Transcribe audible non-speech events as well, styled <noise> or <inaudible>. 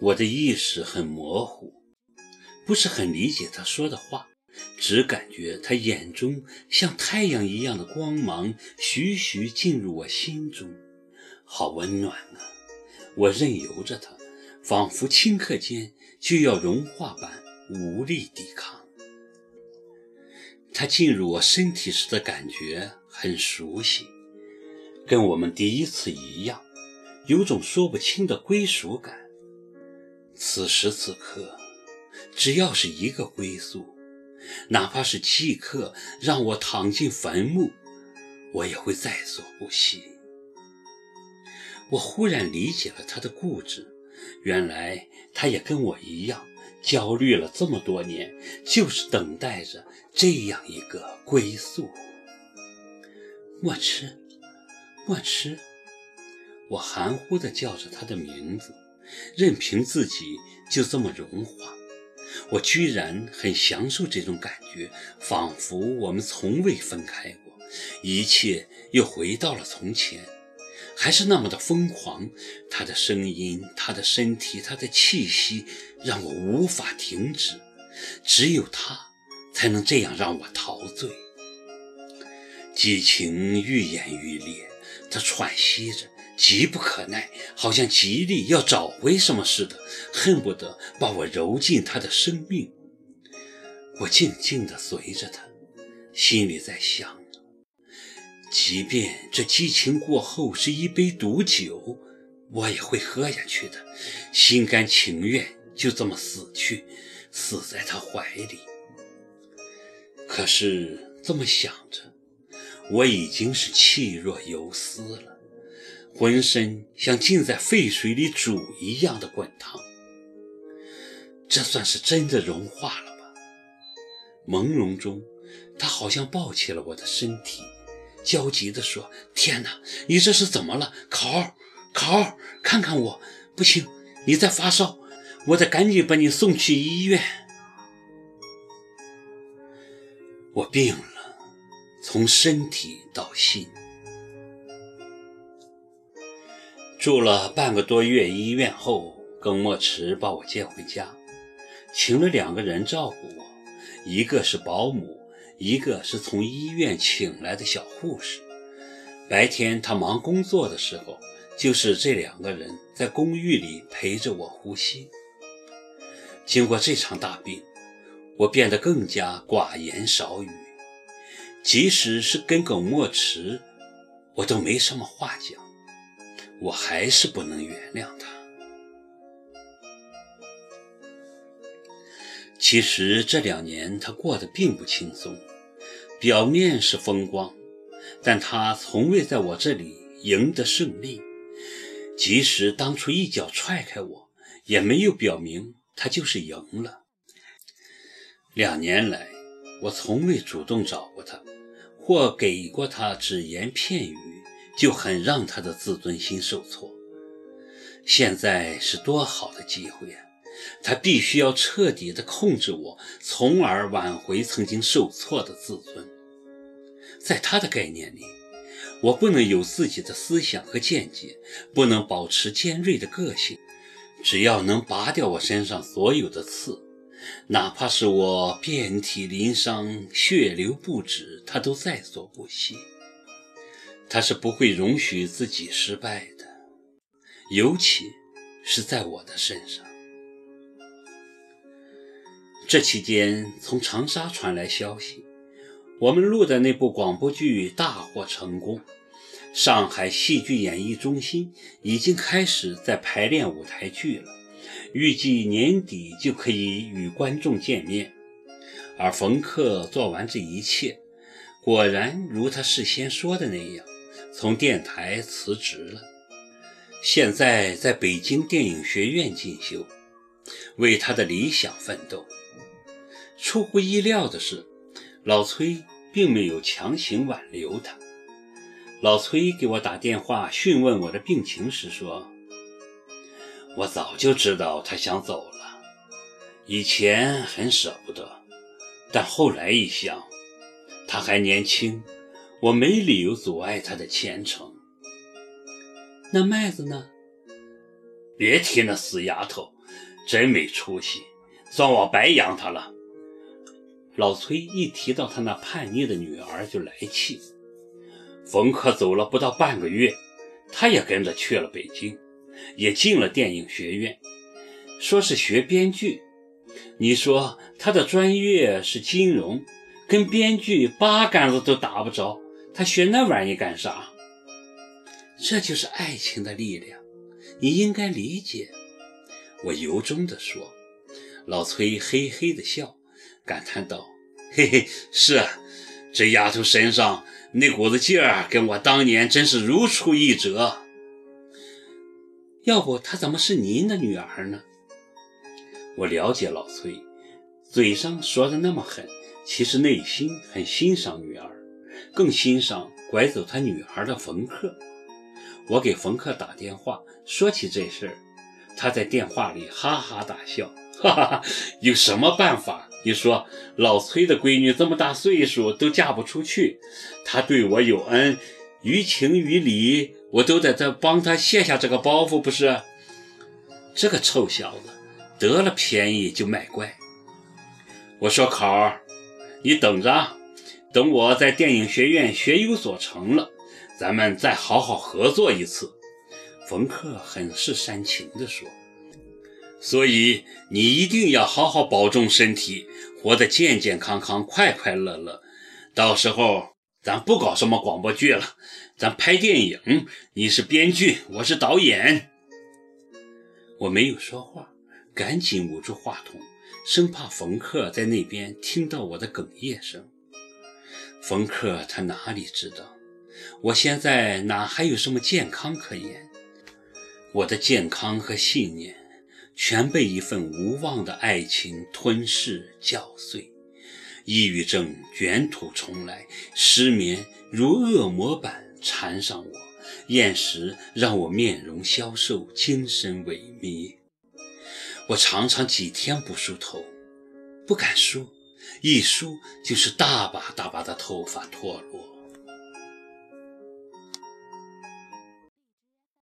我的意识很模糊，不是很理解他说的话，只感觉他眼中像太阳一样的光芒徐徐进入我心中，好温暖啊！我任由着他，仿佛顷刻间就要融化般无力抵抗。他进入我身体时的感觉很熟悉，跟我们第一次一样，有种说不清的归属感。此时此刻，只要是一个归宿，哪怕是即刻让我躺进坟墓，我也会在所不惜。我忽然理解了他的固执，原来他也跟我一样焦虑了这么多年，就是等待着这样一个归宿。莫迟，莫迟，我含糊地叫着他的名字。任凭自己就这么融化，我居然很享受这种感觉，仿佛我们从未分开过，一切又回到了从前，还是那么的疯狂。他的声音，他的身体，他的气息，让我无法停止。只有他才能这样让我陶醉。激情愈演愈烈，他喘息着。急不可耐，好像极力要找回什么似的，恨不得把我揉进他的生命。我静静地随着他，心里在想：即便这激情过后是一杯毒酒，我也会喝下去的，心甘情愿就这么死去，死在他怀里。可是这么想着，我已经是气若游丝了。浑身像浸在沸水里煮一样的滚烫，这算是真的融化了吧？朦胧中，他好像抱起了我的身体，焦急地说：“天哪，你这是怎么了，考儿？考儿，看看我，不行，你在发烧，我得赶紧把你送去医院。”我病了，从身体到心。住了半个多月医院后，耿墨池把我接回家，请了两个人照顾我，一个是保姆，一个是从医院请来的小护士。白天他忙工作的时候，就是这两个人在公寓里陪着我呼吸。经过这场大病，我变得更加寡言少语，即使是跟耿墨池，我都没什么话讲。我还是不能原谅他。其实这两年他过得并不轻松，表面是风光，但他从未在我这里赢得胜利。即使当初一脚踹开我，也没有表明他就是赢了。两年来，我从未主动找过他，或给过他只言片语。就很让他的自尊心受挫。现在是多好的机会啊！他必须要彻底的控制我，从而挽回曾经受挫的自尊。在他的概念里，我不能有自己的思想和见解，不能保持尖锐的个性。只要能拔掉我身上所有的刺，哪怕是我遍体鳞伤、血流不止，他都在所不惜。他是不会容许自己失败的，尤其是在我的身上。这期间，从长沙传来消息，我们录的那部广播剧大获成功，上海戏剧演艺中心已经开始在排练舞台剧了，预计年底就可以与观众见面。而冯克做完这一切，果然如他事先说的那样。从电台辞职了，现在在北京电影学院进修，为他的理想奋斗。出乎意料的是，老崔并没有强行挽留他。老崔给我打电话询问我的病情时说：“我早就知道他想走了，以前很舍不得，但后来一想，他还年轻。”我没理由阻碍他的前程。那麦子呢？别提那死丫头，真没出息，算我白养她了。老崔一提到他那叛逆的女儿就来气。冯克走了不到半个月，他也跟着去了北京，也进了电影学院，说是学编剧。你说他的专业是金融，跟编剧八竿子都打不着，他学那玩意干啥？这就是爱情的力量，你应该理解。我由衷地说。老崔嘿嘿的笑。感叹道：“ <laughs> 嘿嘿，是啊，这丫头身上那股子劲儿，跟我当年真是如出一辙。要不她怎么是您的女儿呢？”我了解老崔，嘴上说的那么狠，其实内心很欣赏女儿，更欣赏拐走他女儿的冯克。我给冯克打电话，说起这事儿，他在电话里哈哈大笑，哈哈哈，有什么办法？你说老崔的闺女这么大岁数都嫁不出去，他对我有恩，于情于理，我都在这帮他卸下这个包袱，不是？这个臭小子得了便宜就卖乖。我说考儿，你等着，等我在电影学院学有所成了，咱们再好好合作一次。冯克很是煽情地说。所以你一定要好好保重身体，活得健健康康、快快乐乐。到时候咱不搞什么广播剧了，咱拍电影。你是编剧，我是导演。我没有说话，赶紧捂住话筒，生怕冯克在那边听到我的哽咽声。冯克他哪里知道，我现在哪还有什么健康可言？我的健康和信念。全被一份无望的爱情吞噬搅碎，抑郁症卷土重来，失眠如恶魔般缠上我，厌食让我面容消瘦，精神萎靡。我常常几天不梳头，不敢梳，一梳就是大把大把的头发脱落。